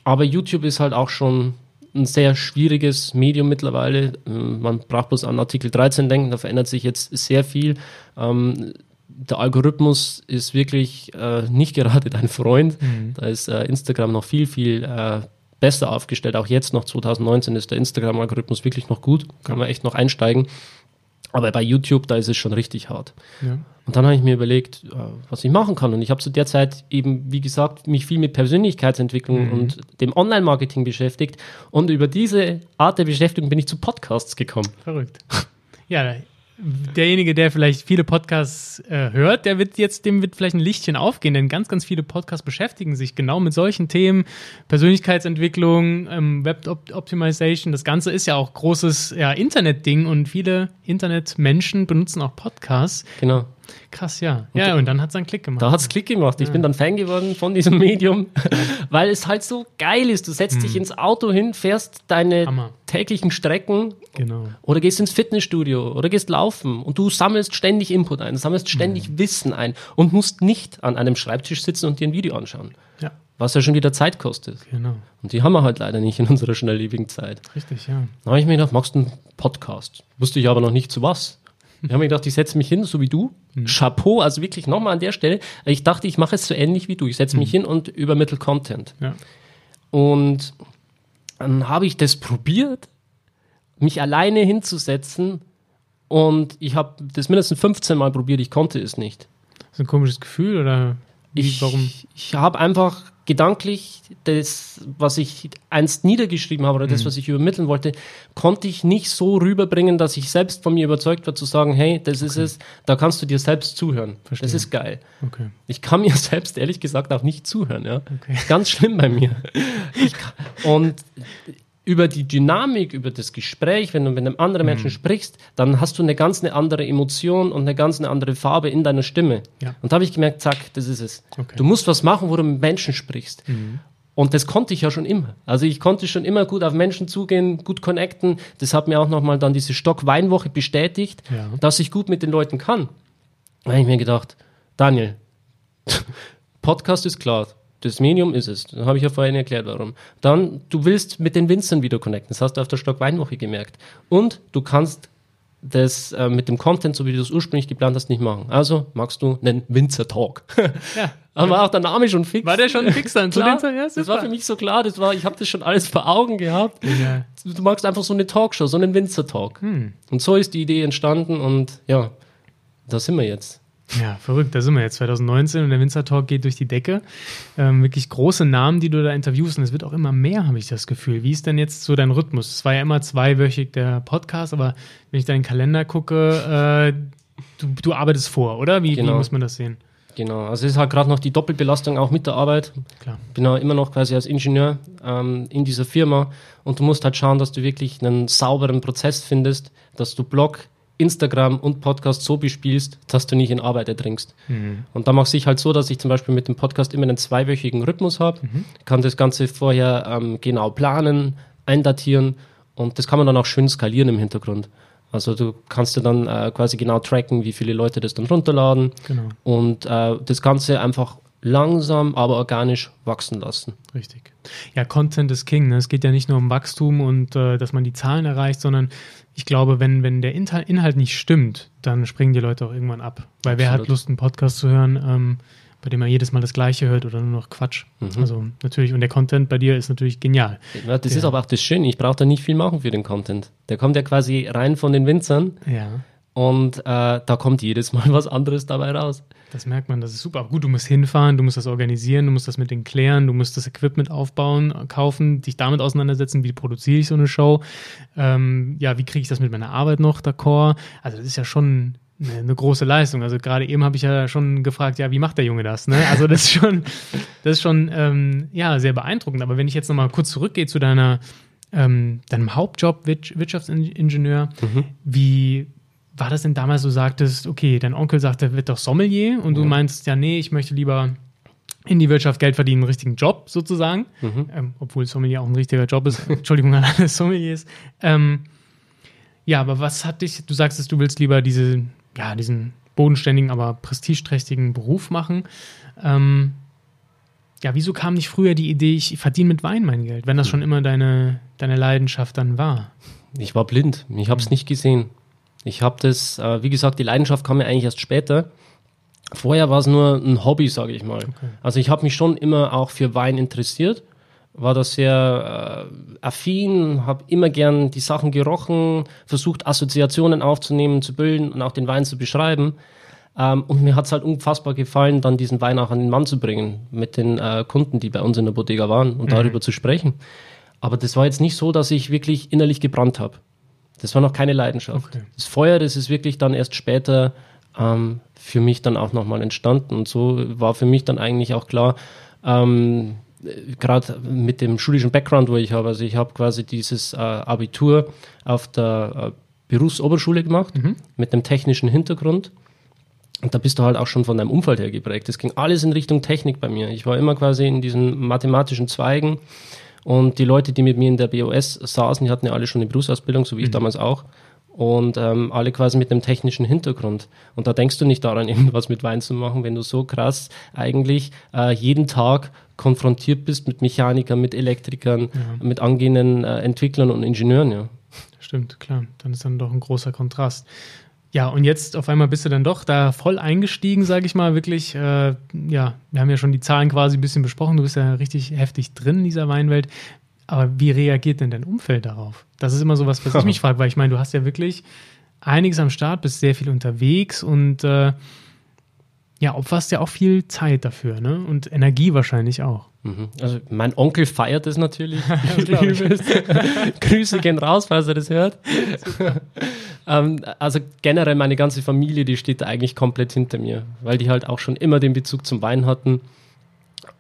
Aber YouTube ist halt auch schon ein sehr schwieriges Medium mittlerweile. Ähm, man braucht bloß an Artikel 13 denken, da verändert sich jetzt sehr viel. Ähm, der Algorithmus ist wirklich äh, nicht gerade dein Freund. Mhm. Da ist äh, Instagram noch viel, viel äh, besser aufgestellt. Auch jetzt noch 2019 ist der Instagram-Algorithmus wirklich noch gut. Kann man echt noch einsteigen. Aber bei YouTube, da ist es schon richtig hart. Ja. Und dann habe ich mir überlegt, äh, was ich machen kann. Und ich habe zu der Zeit eben, wie gesagt, mich viel mit Persönlichkeitsentwicklung Mhm. und dem Online-Marketing beschäftigt. Und über diese Art der Beschäftigung bin ich zu Podcasts gekommen. Verrückt. Ja, derjenige, der vielleicht viele Podcasts äh, hört, der wird jetzt, dem wird vielleicht ein Lichtchen aufgehen, denn ganz, ganz viele Podcasts beschäftigen sich genau mit solchen Themen. Persönlichkeitsentwicklung, ähm, Web Op Optimization, das Ganze ist ja auch großes ja, Internetding und viele Internetmenschen benutzen auch Podcasts. Genau. Krass, ja. Ja, und dann hat es einen Klick gemacht. Da hat es Klick gemacht. Ich bin dann Fan geworden von diesem Medium, weil es halt so geil ist. Du setzt dich ins Auto hin, fährst deine Mhm. Hammer. täglichen Strecken Genau. oder gehst ins Fitnessstudio oder gehst laufen und du sammelst ständig Input ein, sammelst ständig Mhm. Wissen ein und musst nicht an einem Schreibtisch sitzen und dir ein Video anschauen, Ja, was ja schon wieder Zeit kostet. genau. Und die haben wir halt leider nicht in unserer schnelllebigen Zeit. Richtig, ja. Da habe ich mir gedacht, machst du einen Podcast? Wusste ich aber noch nicht zu was. Ich habe mir gedacht, ich setze mich hin, so wie du. Chapeau, also wirklich nochmal an der Stelle. Ich dachte, ich mache es so ähnlich wie du. Ich setze mich hin und übermittel Content. Ja. Und dann habe ich das probiert, mich alleine hinzusetzen. Und ich habe das mindestens 15 Mal probiert, ich konnte es nicht. Ist ein komisches Gefühl oder wie, Ich, warum? ich habe einfach gedanklich das, was ich einst niedergeschrieben habe oder Mhm. das, was ich übermitteln wollte, konnte ich nicht so rüberbringen, dass ich selbst von mir überzeugt war zu sagen, hey, das ist es, da kannst du dir selbst zuhören. Verstehe. Das ist geil. Okay. Ich kann mir selbst ehrlich gesagt auch nicht zuhören. Ja? Okay. Ganz schlimm bei mir. Ich und über die Dynamik, über das Gespräch, wenn du mit einem anderen Mhm. Menschen sprichst, dann hast du eine ganz eine andere Emotion und eine ganz eine andere Farbe in deiner Stimme. Ja. Und da habe ich gemerkt, zack, das ist es. Okay. Mhm. Du musst was machen, wo du mit Menschen sprichst. Und das konnte ich ja schon immer. Also ich konnte schon immer gut auf Menschen zugehen, gut connecten. Das hat mir auch nochmal dann diese Stock-Weinwoche bestätigt, Ja. dass ich gut mit den Leuten kann. Da habe ich mir gedacht, Daniel, Podcast ist klar. Das Medium ist es. Da habe ich ja vorhin erklärt, warum. Dann, du willst mit den Winzern wieder connecten. Das hast du auf der Stock-Weinwoche gemerkt. Und du kannst das äh, mit dem Content, so wie du es ursprünglich geplant hast, nicht machen. Also magst du einen Winzer-Talk. Ja. Aber auch der Name schon fix. War der schon fix dann zu den ja, das war für mich so klar, das war, ich habe das schon alles vor Augen gehabt. Ja. Du magst einfach so eine Talkshow, so einen Winzer-Talk. Hm. Und so ist die Idee entstanden und ja, da sind wir jetzt. Ja, verrückt, da sind wir jetzt 2019 und der Winzer Talk geht durch die Decke. Ähm, wirklich große Namen, die du da interviewst und es wird auch immer mehr, habe ich das Gefühl. Wie ist denn jetzt so dein Rhythmus? Es war ja immer zweiwöchig der Podcast, aber wenn ich deinen Kalender gucke, äh, du, du arbeitest vor, oder? Wie, wie Genau. muss man das sehen? Genau, also es ist halt gerade noch die Doppelbelastung auch mit der Arbeit. Klar. Bin ja immer noch quasi als Ingenieur ähm, in dieser Firma und du musst halt schauen, dass du wirklich einen sauberen Prozess findest, dass du Blog, Instagram und Podcast so bespielst, dass du nicht in Arbeit ertrinkst. Und da mache ich halt so, dass ich zum Beispiel mit dem Podcast immer einen zweiwöchigen Rhythmus habe, kann das Ganze vorher ähm, genau planen, eindatieren und das kann man dann auch schön skalieren im Hintergrund. Also du kannst dir dann äh, quasi genau tracken, wie viele Leute das dann runterladen Genau, und äh, das Ganze einfach langsam, aber organisch wachsen lassen. richtig. Ja, Content ist King. Ne? Es geht ja nicht nur um Wachstum und äh, dass man die Zahlen erreicht, sondern ich glaube, wenn, wenn der Inhalt, nicht stimmt, dann springen die Leute auch irgendwann ab. Weil wer hat Absolut. Lust, einen Podcast zu hören, ähm, bei dem er jedes Mal das Gleiche hört oder nur noch Quatsch? Also natürlich, und der Content bei dir ist natürlich genial. Ja, das Ja. ist aber auch das Schöne, ich brauche da nicht viel machen für den Content. Der kommt ja quasi rein von den Winzern Ja. und äh, da kommt jedes Mal was anderes dabei raus. Das merkt man, das ist super. Aber gut, du musst hinfahren, du musst das organisieren, du musst das mit denen klären, du musst das Equipment aufbauen, äh, kaufen, dich damit auseinandersetzen, wie produziere ich so eine Show, ähm, ja, wie kriege ich das mit meiner Arbeit noch d'accord? Also das ist ja schon eine, große Leistung. Also gerade eben habe ich ja schon gefragt, ja, wie macht der Junge das? Ne? Also das ist schon, das ist schon ähm, ja, sehr beeindruckend. Aber wenn ich jetzt nochmal kurz zurückgehe zu deiner, ähm, deinem Hauptjob, Wir- Wirtschaftsingenieur, wie war das denn damals, du sagtest, okay, dein Onkel sagt, er wird doch Sommelier und du meinst, ja, nee, ich möchte lieber in die Wirtschaft Geld verdienen, einen richtigen Job sozusagen, ähm, obwohl Sommelier auch ein richtiger Job ist. Entschuldigung an alle Sommeliers. Ähm, ja, aber was hat dich, du sagst, du willst lieber diese, ja, diesen bodenständigen, aber prestigeträchtigen Beruf machen. Ähm, ja, wieso kam nicht früher die Idee, ich verdiene mit Wein mein Geld, wenn das schon immer deine, deine Leidenschaft dann war? Ich war blind, ich habe es nicht gesehen. Ich habe das, äh, wie gesagt, die Leidenschaft kam mir eigentlich erst später. Vorher war es nur ein Hobby, sage ich mal. Also ich habe mich schon immer auch für Wein interessiert, war da sehr äh, affin, habe immer gern die Sachen gerochen, versucht Assoziationen aufzunehmen, zu bilden und auch den Wein zu beschreiben. Ähm, und mir hat es halt unfassbar gefallen, dann diesen Wein auch an den Mann zu bringen, mit den äh, Kunden, die bei uns in der Bodega waren und mhm. darüber zu sprechen. Aber das war jetzt nicht so, dass ich wirklich innerlich gebrannt habe. Das war noch keine Leidenschaft. Okay. Das Feuer, das ist wirklich dann erst später ähm, für mich dann auch nochmal entstanden. Und so war für mich dann eigentlich auch klar, ähm, gerade mit dem schulischen Background, wo ich habe, also ich habe quasi dieses äh, Abitur auf der äh, Berufsoberschule gemacht, mhm. mit einem technischen Hintergrund. Und da bist du halt auch schon von deinem Umfeld her geprägt. Es ging alles in Richtung Technik bei mir. Ich war immer quasi in diesen mathematischen Zweigen und die Leute, die mit mir in der BOS saßen, die hatten ja alle schon eine Berufsausbildung, so wie mhm. ich damals auch. Und ähm, alle quasi mit einem technischen Hintergrund. Und da denkst du nicht daran, irgendwas mit Wein zu machen, wenn du so krass eigentlich äh, jeden Tag konfrontiert bist mit Mechanikern, mit Elektrikern, ja. mit angehenden äh, Entwicklern und Ingenieuren, ja. Stimmt, klar. Dann ist dann doch ein großer Kontrast. Ja, und jetzt auf einmal bist du dann doch da voll eingestiegen, sage ich mal, wirklich. Äh, ja, wir haben ja schon die Zahlen quasi ein bisschen besprochen. Du bist ja richtig heftig drin in dieser Weinwelt. Aber wie reagiert denn dein Umfeld darauf? Das ist immer so was, was ich mich frage, weil ich meine, du hast ja wirklich einiges am Start, bist sehr viel unterwegs und äh, ja, opferst ja auch viel Zeit dafür, ne? Und Energie wahrscheinlich auch. Mhm. Also mein Onkel feiert es natürlich. Grüße gehen raus, falls er das hört. ähm, also generell meine ganze Familie, die steht eigentlich komplett hinter mir, weil die halt auch schon immer den Bezug zum Wein hatten.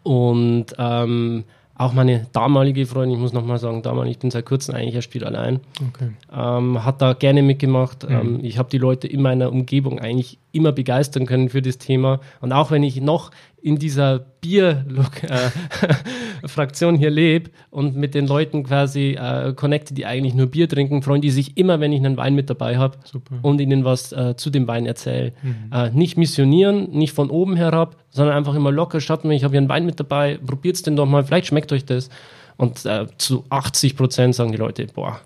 Und ähm, auch meine damalige Freundin, ich muss nochmal sagen, damalig, ich bin seit kurzem eigentlich erst wieder allein, okay. ähm, hat da gerne mitgemacht. Mhm. Ähm, ich habe die Leute in meiner Umgebung eigentlich immer begeistern können für das Thema. Und auch wenn ich noch in dieser Bier-Fraktion äh, hier lebe und mit den Leuten quasi äh, connecte, die eigentlich nur Bier trinken, freuen die sich immer, wenn ich einen Wein mit dabei habe und ihnen was äh, zu dem Wein erzähle. Mhm. Äh, nicht missionieren, nicht von oben herab, sondern einfach immer locker schatten, ich habe hier einen Wein mit dabei, probiert es den doch mal, vielleicht schmeckt euch das. Und äh, zu 80 Prozent sagen die Leute, boah,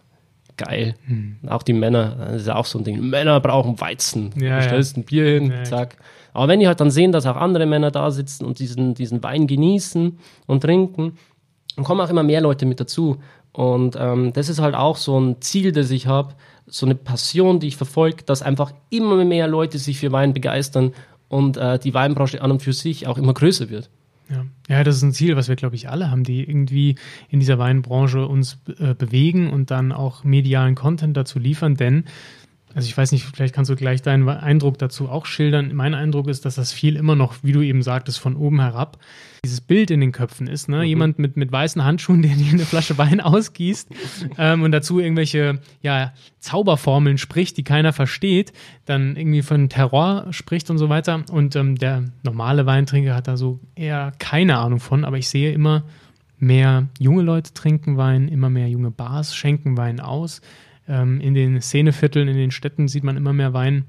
geil. Mhm. Auch die Männer, das ist ja auch so ein Ding. Männer brauchen Weizen. Ja, du stellst ja. ein Bier hin, ja, zack. Aber wenn die halt dann sehen, dass auch andere Männer da sitzen und diesen, diesen Wein genießen und trinken, dann kommen auch immer mehr Leute mit dazu. Und ähm, das ist halt auch so ein Ziel, das ich habe, so eine Passion, die ich verfolge, dass einfach immer mehr Leute sich für Wein begeistern und äh, die Weinbranche an und für sich auch immer größer wird. Ja. ja, das ist ein Ziel, was wir, glaube ich, alle haben, die irgendwie in dieser Weinbranche uns äh, bewegen und dann auch medialen Content dazu liefern, denn also ich weiß nicht, vielleicht kannst du gleich deinen Eindruck dazu auch schildern. Mein Eindruck ist, dass das viel immer noch, wie du eben sagtest, von oben herab dieses Bild in den Köpfen ist. Ne? Mhm. Jemand mit, mit weißen Handschuhen, der dir eine Flasche Wein ausgießt ähm, und dazu irgendwelche ja, Zauberformeln spricht, die keiner versteht, dann irgendwie von Terror spricht und so weiter. Und ähm, der normale Weintrinker hat da so eher keine Ahnung von, aber ich sehe immer mehr junge Leute trinken Wein, immer mehr junge Bars schenken Wein aus. Ähm, in den Szenevierteln, in den Städten sieht man immer mehr Wein.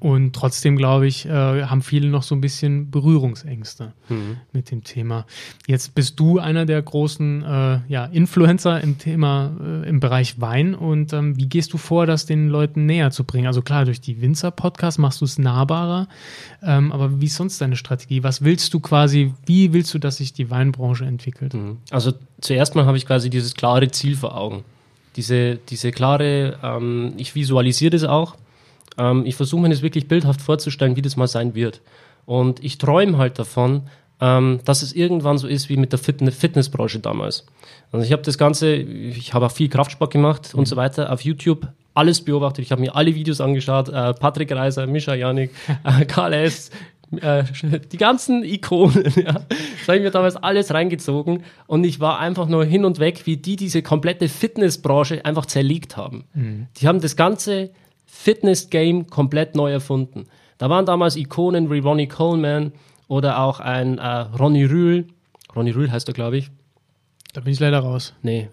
Und trotzdem, glaube ich, äh, haben viele noch so ein bisschen Berührungsängste mhm. mit dem Thema. Jetzt bist du einer der großen äh, ja, Influencer im Thema, äh, im Bereich Wein. Und ähm, wie gehst du vor, das den Leuten näher zu bringen? Also klar, durch die Winzer-Podcasts machst du es nahbarer. Ähm, aber wie ist sonst deine Strategie? Was willst du quasi, wie willst du, dass sich die Weinbranche entwickelt? Mhm. Also zuerst mal habe ich quasi dieses klare Ziel vor Augen diese, diese klare, ähm, ich visualisiere das auch. Ähm, ich versuche mir das wirklich bildhaft vorzustellen, wie das mal sein wird. Und ich träume halt davon, ähm, dass es irgendwann so ist wie mit der Fitness Fitnessbranche damals. Also ich habe das Ganze, ich habe auch viel Kraftsport gemacht mhm. und so weiter auf YouTube alles beobachtet. Ich habe mir alle Videos angeschaut. Äh, Patrick Reiser, Mischa Janik, äh, Karl S., äh, die ganzen Ikonen, ja, das habe ich mir damals alles reingezogen und ich war einfach nur hin und weg, wie die diese komplette Fitnessbranche einfach zerlegt haben. Mhm. Die haben das ganze Fitness-Game komplett neu erfunden. Da waren damals Ikonen wie Ronnie Coleman oder auch ein äh, Ronny Rühl. Ronny Rühl heißt er, glaube ich. Da bin ich leider raus. Nee.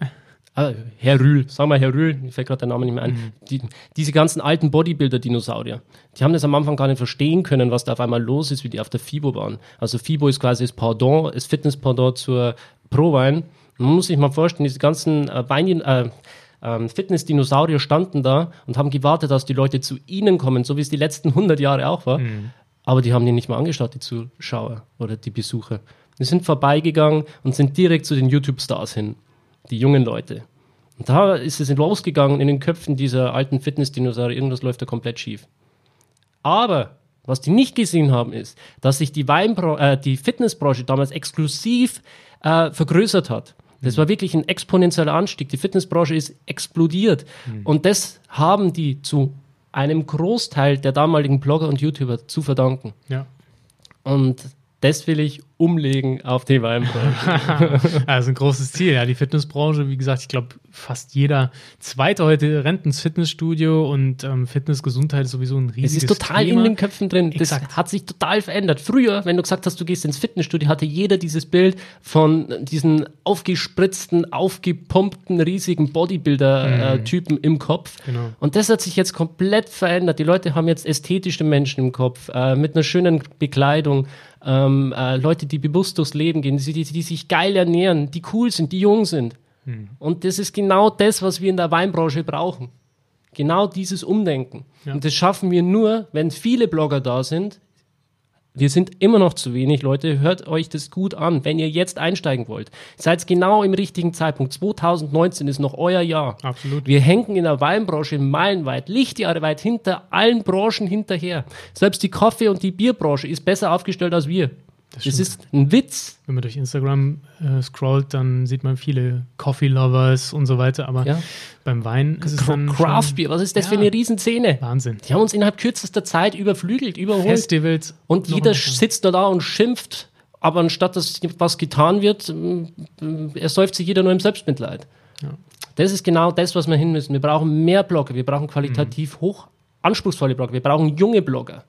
Ah, Herr Rühl, sagen wir Herr Rühl, mir fällt gerade der Name nicht mehr ein. Mhm. Die, diese ganzen alten Bodybuilder-Dinosaurier, die haben das am Anfang gar nicht verstehen können, was da auf einmal los ist, wie die auf der FIBO waren. Also FIBO ist quasi das Pardon, das Fitness-Pardon zur Pro-Wein. Man muss sich mal vorstellen, diese ganzen äh, Bein, äh, ähm, Fitness-Dinosaurier standen da und haben gewartet, dass die Leute zu ihnen kommen, so wie es die letzten 100 Jahre auch war. Mhm. Aber die haben die nicht mal angeschaut, die Zuschauer oder die Besucher. Die sind vorbeigegangen und sind direkt zu den YouTube-Stars hin. Die jungen Leute. Und da ist es losgegangen in den Köpfen dieser alten Fitness-Dinosaurier. Irgendwas läuft da komplett schief. Aber was die nicht gesehen haben, ist, dass sich die, Weinbra äh, die Fitnessbranche damals exklusiv äh, vergrößert hat. Das war wirklich ein exponentieller Anstieg. Die Fitnessbranche ist explodiert. Mhm. Und das haben die zu einem Großteil der damaligen Blogger und YouTuber zu verdanken. Ja. Und das will ich umlegen auf die Weinbranche. also ein großes Ziel, ja. Die Fitnessbranche, wie gesagt, ich glaube, fast jeder Zweite heute rennt ins Fitnessstudio und ähm, Fitnessgesundheit ist sowieso ein riesiges Thema. Es ist total Thema. in den Köpfen drin. Das Exakt. hat sich total verändert. Früher, wenn du gesagt hast, du gehst ins Fitnessstudio, hatte jeder dieses Bild von diesen aufgespritzten, aufgepumpten, riesigen Bodybuilder-Typen mhm. im Kopf. Genau. Und das hat sich jetzt komplett verändert. Die Leute haben jetzt ästhetische Menschen im Kopf, äh, mit einer schönen Bekleidung, ähm, äh, Leute, die bewusst durchs Leben gehen, die, die, die, sich geil ernähren, die cool sind, die jung sind. Hm. Und das ist genau das, was wir in der Weinbranche brauchen. Genau dieses Umdenken. Ja. Und das schaffen wir nur, wenn viele Blogger da sind, wir sind immer noch zu wenig, Leute. Hört euch das gut an, wenn ihr jetzt einsteigen wollt. Seid genau im richtigen Zeitpunkt. 2019 ist noch euer Jahr. Absolut. Wir hängen in der Weinbranche meilenweit, Lichtjahre weit hinter allen Branchen hinterher. Selbst die Kaffee- und die Bierbranche ist besser aufgestellt als wir. Das, das ist ein Witz. Wenn man durch Instagram äh, scrollt, dann sieht man viele Coffee Lovers und so weiter. Aber ja. beim Wein ist es dann. Craft Beer, was ist das ja. für eine Riesenszene? Wahnsinn. Die haben uns innerhalb kürzester Zeit überflügelt, überholt. Festivals. Und jeder sitzt da, da und schimpft. Aber anstatt dass was getan wird, ersäuft sich jeder nur im Selbstmitleid. Ja. Das ist genau das, was wir hin müssen. Wir brauchen mehr Blogger, wir brauchen qualitativ mhm. hoch anspruchsvolle Blogger, wir brauchen junge Blogger.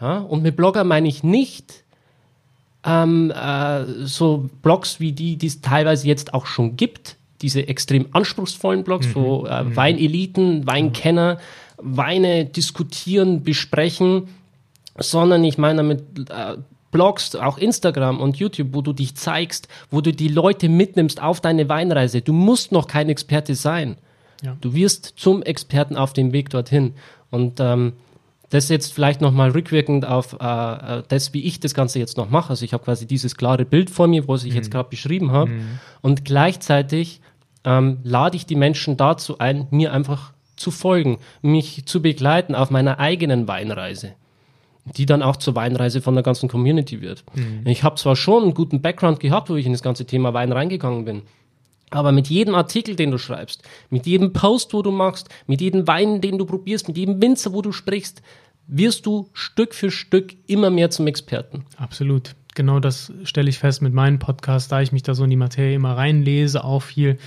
Ja, und mit Blogger meine ich nicht ähm, äh, so Blogs wie die, die es teilweise jetzt auch schon gibt, diese extrem anspruchsvollen Blogs, mhm. wo äh, mhm. Weineliten, Weinkenner Weine diskutieren, besprechen, sondern ich meine damit äh, Blogs, auch Instagram und YouTube, wo du dich zeigst, wo du die Leute mitnimmst auf deine Weinreise. Du musst noch kein Experte sein. Ja. Du wirst zum Experten auf dem Weg dorthin. Und ähm, das jetzt vielleicht nochmal rückwirkend auf äh, äh, das, wie ich das Ganze jetzt noch mache. Also ich habe quasi dieses klare Bild vor mir, was ich mhm. jetzt gerade beschrieben habe. Mhm. Und gleichzeitig ähm, lade ich die Menschen dazu ein, mir einfach zu folgen, mich zu begleiten auf meiner eigenen Weinreise, die dann auch zur Weinreise von der ganzen Community wird. Mhm. Ich habe zwar schon einen guten Background gehabt, wo ich in das ganze Thema Wein reingegangen bin. Aber mit jedem Artikel, den du schreibst, mit jedem Post, wo du machst, mit jedem Wein, den du probierst, mit jedem Winzer, wo du sprichst, wirst du Stück für Stück immer mehr zum Experten. Absolut. Genau das stelle ich fest mit meinem Podcast, da ich mich da so in die Materie immer reinlese, auch viel.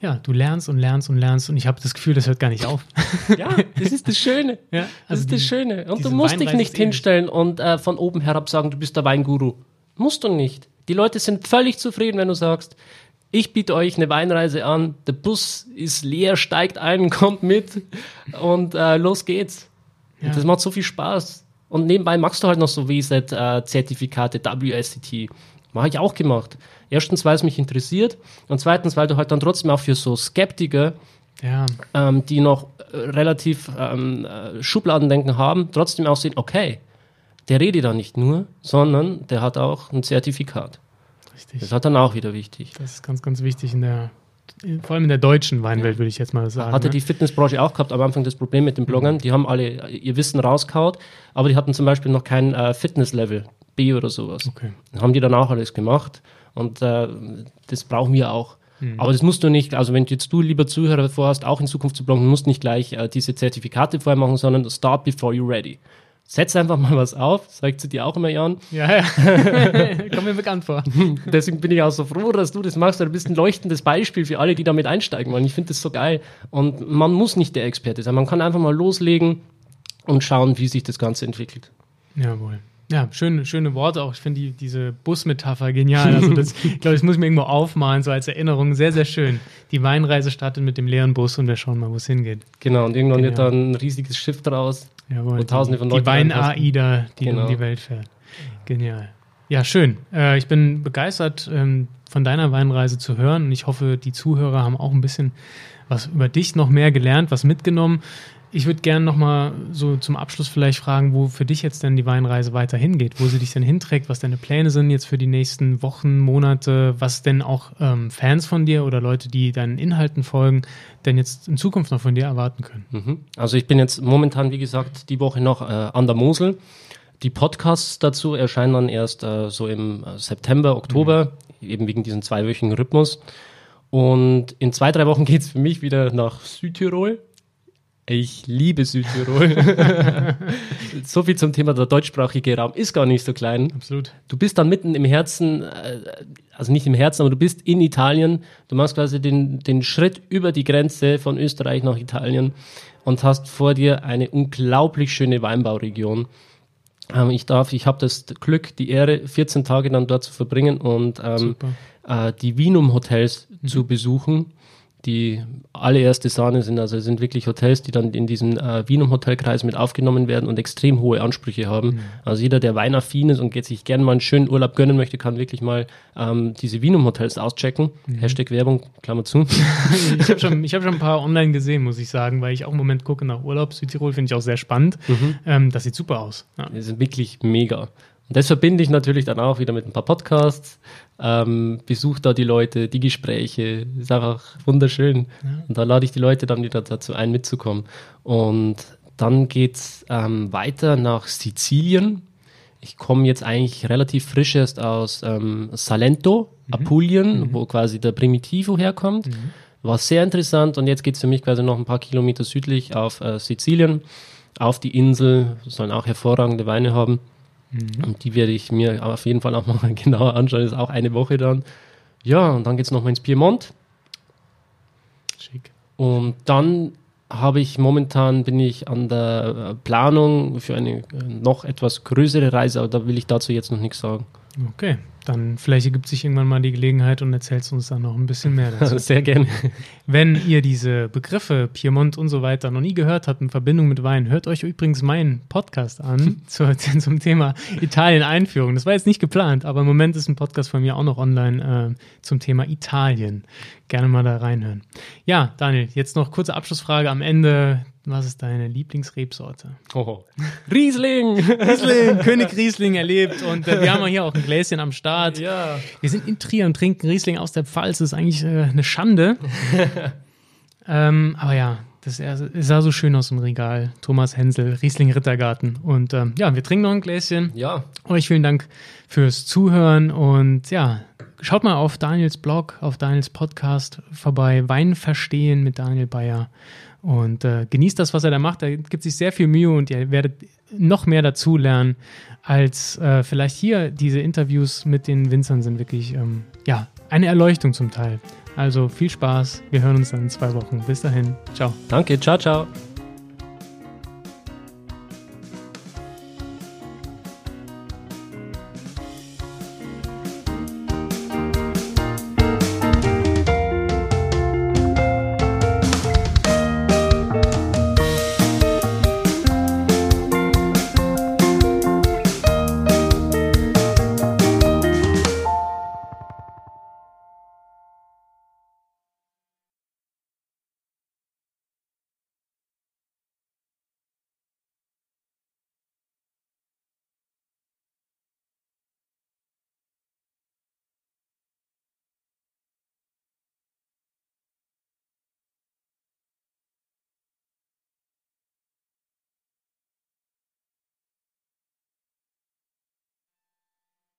Ja, du lernst und lernst und lernst und ich habe das Gefühl, das hört gar nicht auf. Ja, das ist das Schöne. Ja, also das ist die, das Schöne. Und du musst dich nicht hinstellen und äh, von oben herab sagen, du bist der Weinguru. Musst du nicht. Die Leute sind völlig zufrieden, wenn du sagst, ich biete euch eine Weinreise an, der Bus ist leer, steigt ein, kommt mit und äh, los geht's. Ja. Das macht so viel Spaß. Und nebenbei machst du halt noch so WSET-Zertifikate, äh, WSET. Mache ich auch gemacht. Erstens, weil es mich interessiert und zweitens, weil du halt dann trotzdem auch für so Skeptiker, ja. ähm, die noch äh, relativ ähm, äh, Schubladendenken haben, trotzdem auch sehen, okay, der redet da nicht nur, sondern der hat auch ein Zertifikat. Richtig. Das ist dann auch wieder wichtig. Das ist ganz, ganz wichtig in der vor allem in der deutschen Weinwelt, würde ich jetzt mal sagen. Hatte ne? die Fitnessbranche auch gehabt am Anfang das Problem mit den Bloggern. Mhm. Die haben alle ihr Wissen rauskaut, aber die hatten zum Beispiel noch kein äh, Fitnesslevel, B oder sowas. Okay. Haben die dann auch alles gemacht und äh, das brauchen wir auch. Mhm. Aber das musst du nicht, also wenn jetzt du, lieber Zuhörer, vorhast, auch in Zukunft zu bloggen, musst nicht gleich äh, diese Zertifikate vorher machen, sondern start before you're ready setz einfach mal was auf, sagt sie dir auch immer, Jan. Ja, ja. Kommt mir bekannt vor. Deswegen bin ich auch so froh, dass du das machst. Du bist ein leuchtendes Beispiel für alle, die damit einsteigen wollen. Ich finde das so geil. Und man muss nicht der Experte sein. Man kann einfach mal loslegen und schauen, wie sich das Ganze entwickelt. Jawohl. Ja, schöne, schöne Worte auch. Ich finde die, diese Busmetapher genial. Also das, ich glaube, das muss ich mir irgendwo aufmalen, so als Erinnerung. Sehr, sehr schön. Die Weinreise startet mit dem leeren Bus und wir schauen mal, wo es hingeht. Genau, und irgendwann Genial. wird dann ein riesiges Schiff draus. Jawohl, wo tausende von Leuten. Die Wein-AIDA, die genau. um die Welt fährt. Genial. Ja, schön. Äh, ich bin begeistert, ähm, von deiner Weinreise zu hören und ich hoffe, die Zuhörer haben auch ein bisschen was über dich noch mehr gelernt, was mitgenommen. Ich würde gerne nochmal so zum Abschluss vielleicht fragen, wo für dich jetzt denn die Weinreise weiter hingeht, wo sie dich denn hinträgt, was deine Pläne sind jetzt für die nächsten Wochen, Monate, was denn auch ähm, Fans von dir oder Leute, die deinen Inhalten folgen, denn jetzt in Zukunft noch von dir erwarten können. Mhm. Also ich bin jetzt momentan, wie gesagt, die Woche noch äh, an der Mosel. Die Podcasts dazu erscheinen dann erst äh, so im äh, September, Oktober, mhm. eben wegen diesem zweiwöchigen Rhythmus. Und in zwei, drei Wochen geht es für mich wieder nach Südtirol. Ich liebe Südtirol. so viel zum Thema, der deutschsprachige Raum ist gar nicht so klein. Absolut. Du bist dann mitten im Herzen, äh, also nicht im Herzen, aber du bist in Italien. Du machst quasi den, den Schritt über die Grenze von Österreich nach Italien und hast vor dir eine unglaublich schöne Weinbauregion. Ähm, ich darf, ich habe das Glück, die Ehre, 14 Tage dann dort zu verbringen und ähm, äh, die Vinum Hotels mhm. zu besuchen die allererste Sahne sind. Also es sind wirklich Hotels, die dann in diesem äh, Wienum Hotelkreis mit aufgenommen werden und extrem hohe Ansprüche haben. Mhm. Also jeder, der weinaffin ist und sich gerne mal einen schönen Urlaub gönnen möchte, kann wirklich mal ähm, diese Wienum Hotels auschecken. Mhm. Hashtag Werbung, Klammer zu. ich habe schon, hab schon ein paar online gesehen, muss ich sagen, weil ich auch im Moment gucke nach Urlaub. Südtirol finde ich auch sehr spannend. Mhm. Ähm, das sieht super aus. Ja. Die sind wirklich mega. Und das verbinde ich natürlich dann auch wieder mit ein paar Podcasts, ähm, besuche da die Leute, die Gespräche, ist einfach wunderschön. Ja. Und da lade ich die Leute dann wieder dazu ein, mitzukommen. Und dann geht's ähm, weiter nach Sizilien. Ich komme jetzt eigentlich relativ frisch erst aus ähm, Salento, mhm. Apulien, mhm. wo quasi der Primitivo herkommt. Mhm. War sehr interessant und jetzt geht es für mich quasi noch ein paar Kilometer südlich auf äh, Sizilien, auf die Insel, sollen auch hervorragende Weine haben. Mhm. Und die werde ich mir auf jeden Fall auch mal genauer anschauen. Das ist auch eine Woche dann. Ja, und dann geht es nochmal ins Piemont. Schick. Und dann habe ich momentan, bin ich an der äh, Planung für eine äh, noch etwas größere Reise, aber da will ich dazu jetzt noch nichts sagen. Okay, dann vielleicht ergibt sich irgendwann mal die Gelegenheit und erzählst uns dann noch ein bisschen mehr dazu. Sehr gerne. Wenn ihr diese Begriffe Piemont und so weiter noch nie gehört habt in Verbindung mit Wein, hört euch übrigens meinen Podcast an zu, zum Thema Italien-Einführung. Das war jetzt nicht geplant, aber im Moment ist ein Podcast von mir auch noch online äh, zum Thema Italien. Gerne mal da reinhören. Ja, Daniel, jetzt noch kurze Abschlussfrage am Ende was ist deine Lieblingsrebsorte? Oh. Riesling! Riesling! König Riesling erlebt. Und äh, wir haben hier auch ein Gläschen am Start. Ja. Wir sind in Trier und trinken Riesling aus der Pfalz. Das ist eigentlich äh, eine Schande. ähm, aber ja, das sah so schön aus im Regal. Thomas Hensel, Riesling Rittergarten. Und ähm, ja, wir trinken noch ein Gläschen. Ja. Euch vielen Dank fürs Zuhören. Und ja, schaut mal auf Daniels Blog, auf Daniels Podcast vorbei. Wein verstehen mit Daniel Bayer. Und äh, genießt das, was er da macht. Er gibt sich sehr viel Mühe und ihr werdet noch mehr dazu lernen, als äh, vielleicht hier diese Interviews mit den Winzern sind wirklich ähm, ja, eine Erleuchtung zum Teil. Also viel Spaß. Wir hören uns dann in zwei Wochen. Bis dahin. Ciao. Danke. Ciao, ciao.